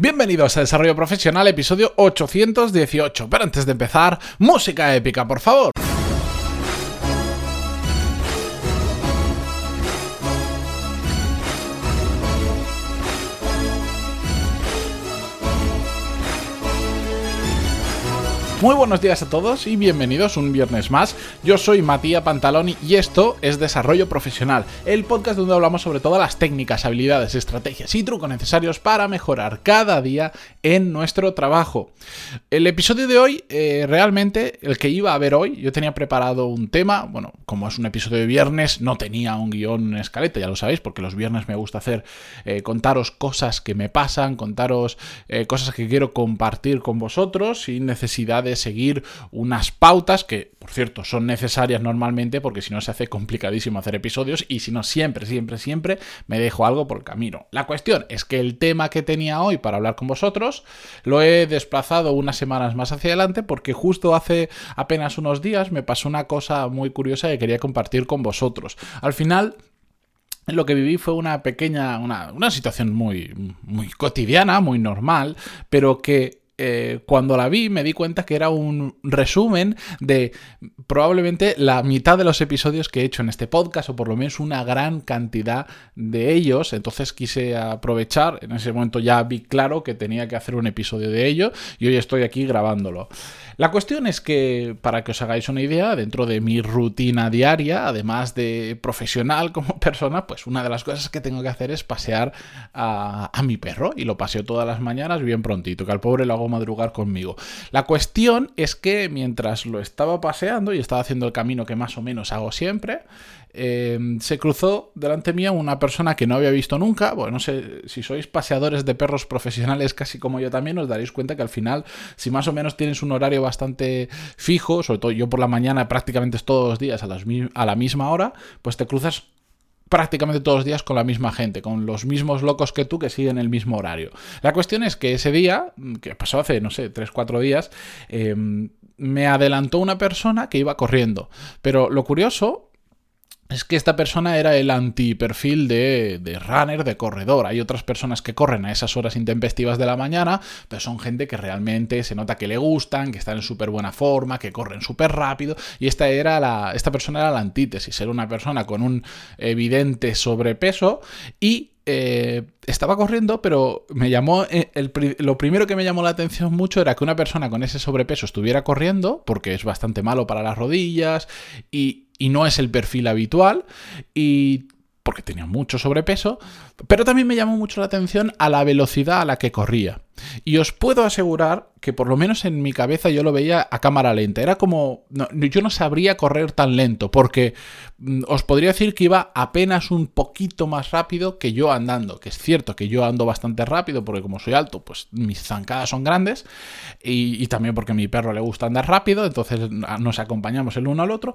Bienvenidos a Desarrollo Profesional, episodio 818. Pero antes de empezar, música épica, por favor. Muy buenos días a todos y bienvenidos un viernes más. Yo soy Matías Pantaloni y esto es Desarrollo Profesional, el podcast donde hablamos sobre todas las técnicas, habilidades, estrategias y trucos necesarios para mejorar cada día en nuestro trabajo. El episodio de hoy, eh, realmente, el que iba a ver hoy, yo tenía preparado un tema, bueno, como es un episodio de viernes, no tenía un guion escaleta, ya lo sabéis, porque los viernes me gusta hacer, eh, contaros cosas que me pasan, contaros eh, cosas que quiero compartir con vosotros sin necesidad de seguir unas pautas que, por cierto, son necesarias normalmente porque si no se hace complicadísimo hacer episodios y si no, siempre, siempre, siempre me dejo algo por el camino. La cuestión es que el tema que tenía hoy para hablar con vosotros lo he desplazado unas semanas más hacia adelante porque justo hace apenas unos días me pasó una cosa muy curiosa que quería compartir con vosotros. Al final lo que viví fue una pequeña, una, una, situación muy, muy cotidiana, muy normal, pero que eh, cuando la vi me di cuenta que era un resumen de probablemente la mitad de los episodios que he hecho en este podcast, o por lo menos una gran cantidad de ellos. Entonces quise aprovechar, en ese momento ya vi claro que tenía que hacer un episodio de ello y hoy estoy aquí grabándolo. La cuestión es que, para que os hagáis una idea, dentro de mi rutina diaria, además de profesional como persona, pues una de las cosas que tengo que hacer es pasear a, mi perro y lo paseo todas las mañanas bien prontito, que al pobre lo hago madrugar conmigo. La cuestión es que mientras lo estaba paseando y estaba haciendo el camino que más o menos hago siempre, Em, se cruzó delante mía una persona que no había visto nunca. Bueno, no sé si sois paseadores de perros profesionales, casi como yo también, os daréis cuenta que al final, si más o menos tienes un horario bastante fijo, sobre todo yo por la mañana prácticamente todos los días a, a la misma hora, pues te cruzas prácticamente todos los días con la misma gente, con los mismos locos que tú que siguen el mismo horario. La cuestión es que ese día, que pasó hace, no sé, 3-4 días, em, me adelantó una persona que iba corriendo. Pero lo curioso es que esta persona era el anti-perfil de, de, runner, de corredor. Hay otras personas que corren a esas horas intempestivas de la mañana, pero son gente que realmente se nota que le gustan, que están en súper buena forma, que corren súper rápido. Y esta, era la, esta persona era la antítesis, era una persona con un evidente sobrepeso y eh, estaba corriendo, pero me llamó. Eh, lo primero que me llamó la atención mucho era que una persona con ese sobrepeso estuviera corriendo, porque es bastante malo para las rodillas y, y no es el perfil habitual. Y porque tenía mucho sobrepeso, pero también me llamó mucho la atención a la velocidad a la que corría. Y os puedo asegurar que por lo menos en mi cabeza yo lo veía a cámara lenta. Era como... yo no sabría correr tan lento, porque mm, os podría decir que iba apenas un poquito más rápido que yo andando. Que es cierto que yo ando bastante rápido, porque como soy alto, pues mis zancadas son grandes. Y, y también porque a mi perro le gusta andar rápido, entonces nos acompañamos el uno al otro.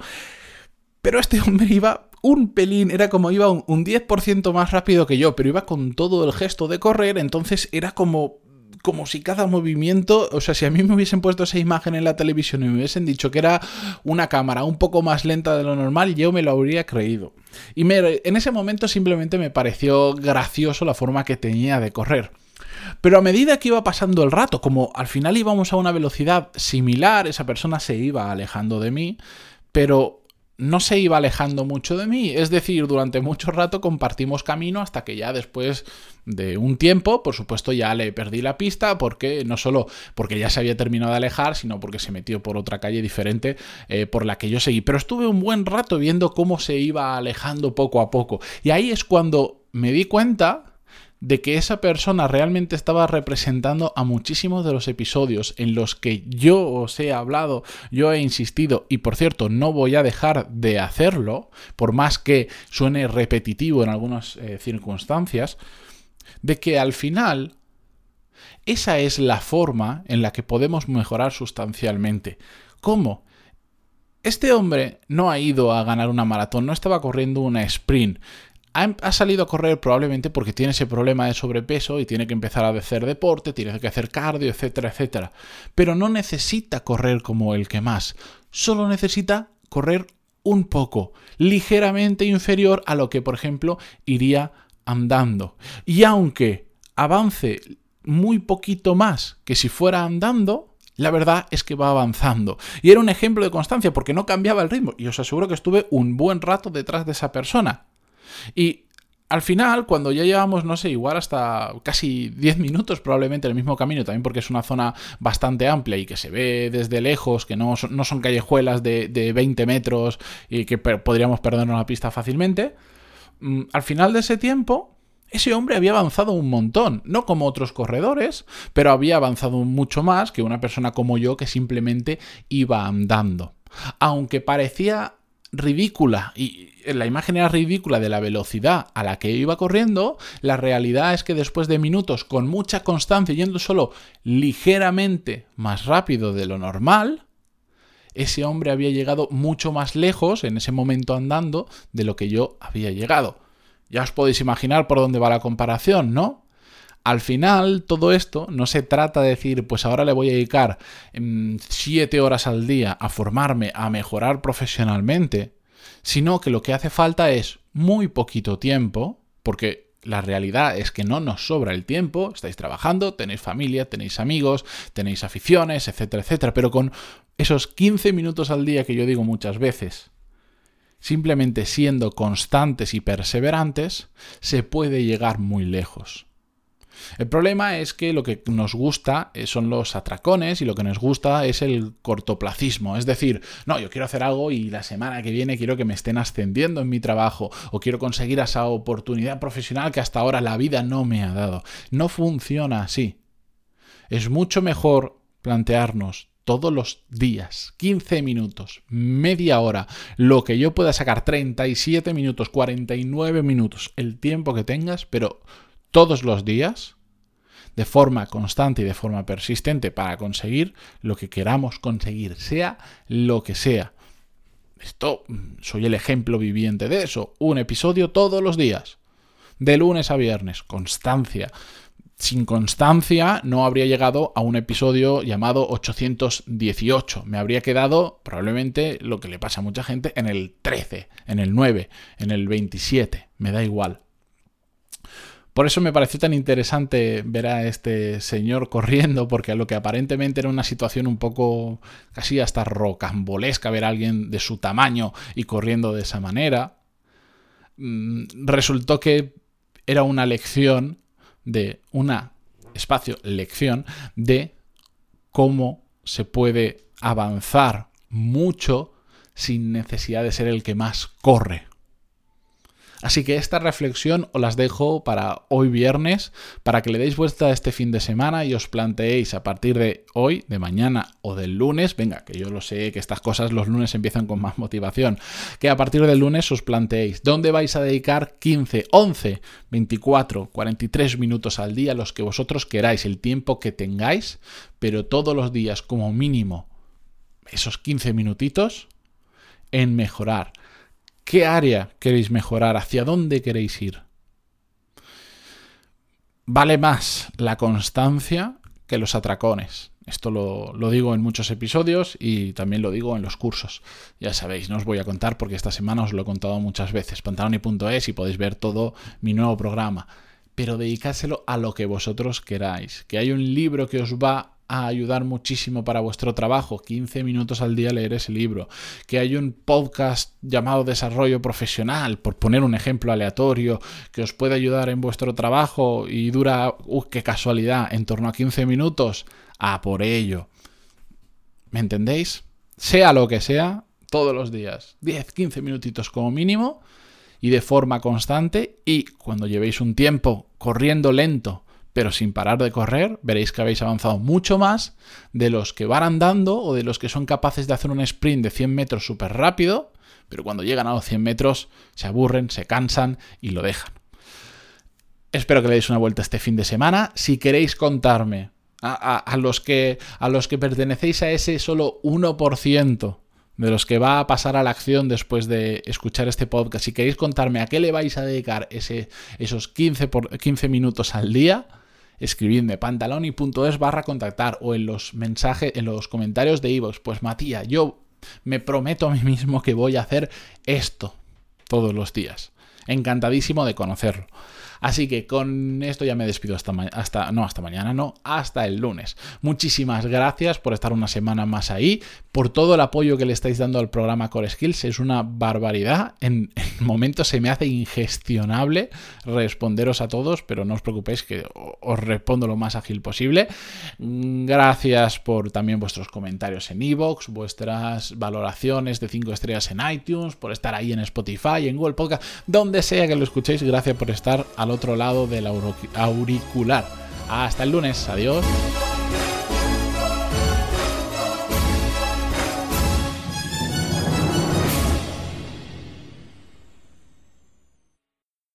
Pero este hombre iba un pelín, era como iba un, 10% más rápido que yo, pero iba con todo el gesto de correr, entonces era como como si cada movimiento, o sea, si a mí me hubiesen puesto esa imagen en la televisión y me hubiesen dicho que era una cámara un poco más lenta de lo normal, yo me lo habría creído. Y en ese momento simplemente me pareció gracioso la forma que tenía de correr. Pero a medida que iba pasando el rato, como al final íbamos a una velocidad similar, esa persona se iba alejando de mí, pero no se iba alejando mucho de mí. Es decir, durante mucho rato compartimos camino hasta que ya después de un tiempo, por supuesto, ya le perdí la pista porque no solo porque ya se había terminado de alejar, sino porque se metió por otra calle diferente eh, por la que yo seguí. Pero estuve un buen rato viendo cómo se iba alejando poco a poco. Y ahí es cuando me di cuenta de que esa persona realmente estaba representando a muchísimos de los episodios en los que yo os he hablado, yo he insistido y por cierto no voy a dejar de hacerlo, por más que suene repetitivo en algunas eh, circunstancias, de que al final esa es la forma en la que podemos mejorar sustancialmente. ¿Cómo? Este hombre no ha ido a ganar una maratón, no estaba corriendo una sprint, ha, salido a correr probablemente porque tiene ese problema de sobrepeso y tiene que empezar a hacer deporte, tiene que hacer cardio, etcétera, etcétera. Pero no necesita correr como el que más, solo necesita correr un poco, ligeramente inferior a lo que, por ejemplo, iría andando. Y aunque avance muy poquito más que si fuera andando, la verdad es que va avanzando. Y era un ejemplo de constancia porque no cambiaba el ritmo. Y os aseguro que estuve un buen rato detrás de esa persona. Y al final, cuando ya llevamos, no sé, igual hasta casi 10 minutos probablemente en el mismo camino, también porque es una zona bastante amplia y que se ve desde lejos, que no son, no son callejuelas de, de 20 metros y que podríamos perdernos la pista fácilmente, mm, al final de ese tiempo, ese hombre había avanzado un montón, no como otros corredores, pero había avanzado mucho más que una persona como yo que simplemente iba andando. Aunque parecía ridícula y la imagen era ridícula de la velocidad a la que iba corriendo, la realidad es que después de minutos con mucha constancia yendo solo ligeramente más rápido de lo normal, ese hombre había llegado mucho más lejos en ese momento andando de lo que yo había llegado. Ya os podéis imaginar por dónde va la comparación, ¿no? Al final, todo esto no se trata de decir, pues ahora le voy a dedicar mm, siete horas al día a formarme, a mejorar profesionalmente, sino que lo que hace falta es muy poquito tiempo, porque la realidad es que no nos sobra el tiempo, estáis trabajando, tenéis familia, tenéis amigos, tenéis aficiones, etcétera, etcétera, pero con esos 15 minutos al día que yo digo muchas veces, simplemente siendo constantes y perseverantes, se puede llegar muy lejos. El problema es que lo que nos gusta eh, son los atracones y lo que nos gusta es el cortoplacismo. Es decir, no, yo quiero hacer algo y la semana que viene quiero que me estén ascendiendo en mi trabajo o quiero conseguir esa oportunidad profesional que hasta ahora la vida no me ha dado. No funciona así. Es mucho mejor plantearnos todos los días, 15 minutos, media hora, lo que yo pueda sacar, 37 minutos, 49 minutos, el tiempo que tengas, pero todos los días, de forma constante y de forma persistente para conseguir lo que queramos conseguir, sea lo que sea. Esto, mm, soy el ejemplo viviente de eso. Un episodio todos los días. De lunes a viernes. Constancia. Sin constancia no habría llegado a un episodio llamado 818. Me habría quedado probablemente lo que le pasa a mucha gente en el 13, en el 9, en el 27. Me da igual. Por eso me pareció tan interesante ver a este señor corriendo, porque a lo que aparentemente era una situación un poco casi hasta rocambolesca ver a alguien de su tamaño y corriendo de esa manera, mm, resultó que era una lección de una espacio lección de cómo se puede avanzar mucho sin necesidad de ser el que más corre. Así que esta reflexión os las dejo para hoy viernes, para que le deis vuelta este fin de semana y os planteéis a partir de hoy, de mañana o del lunes, venga, que yo lo sé que estas cosas los lunes empiezan con más motivación, que a partir del lunes os planteéis dónde vais a dedicar 15, 11, 24, 43 minutos al día, los que vosotros queráis, el tiempo que tengáis, pero todos los días como mínimo esos 15 minutitos en mejorar ¿Qué área queréis mejorar? ¿Hacia dónde queréis ir? Vale más la constancia que los atracones. Esto lo, digo en muchos episodios y también lo digo en los cursos. Ya sabéis, no os voy a contar porque esta semana os lo he contado muchas veces. pantaloni.es y podéis ver todo mi nuevo programa. Pero dedicárselo a lo que vosotros queráis. Que hay un libro que os va a ayudar muchísimo para vuestro trabajo. 15 minutos al día leer ese libro. Que hay un podcast llamado Desarrollo Profesional, por poner un ejemplo aleatorio, que os puede ayudar en vuestro trabajo y dura, uh, qué casualidad, en torno a 15 minutos. A por ello. ¿Me entendéis? Sea lo que sea, todos los días. 10, 15 minutitos como mínimo y de forma constante y cuando llevéis un tiempo corriendo lento pero sin parar de correr, veréis que habéis avanzado mucho más de los que van andando o de los que son capaces de hacer un sprint de 100 metros súper rápido, pero cuando llegan a los 100 metros se aburren, se cansan y lo dejan. Espero que le deis una vuelta este fin de semana. Si queréis contarme a, los, que, a los que pertenecéis a ese solo 1% de los que va a pasar a la acción después de escuchar este podcast, si queréis contarme a qué le vais a dedicar ese, esos 15, por, 15 minutos al día, escribidme pantaloni.es barra contactar o en los mensajes, en los comentarios de Ivox. Pues Matías, yo me prometo a mí mismo que voy a hacer esto todos los días. Encantadísimo de conocerlo. Así que con esto ya me despido hasta, hasta no hasta mañana, no, hasta el lunes. Muchísimas gracias por estar una semana más ahí, por todo el apoyo que le estáis dando al programa Core Skills, es una barbaridad. En, en momentos se me hace ingestionable responderos a todos, pero no os preocupéis que os respondo lo más ágil posible. Gracias por también vuestros comentarios en iVoox, vuestras valoraciones de 5 estrellas en iTunes, por estar ahí en Spotify, en Google Podcast, donde sea que lo escuchéis. Gracias por estar al otro lado del auricular. Hasta el lunes. Adiós.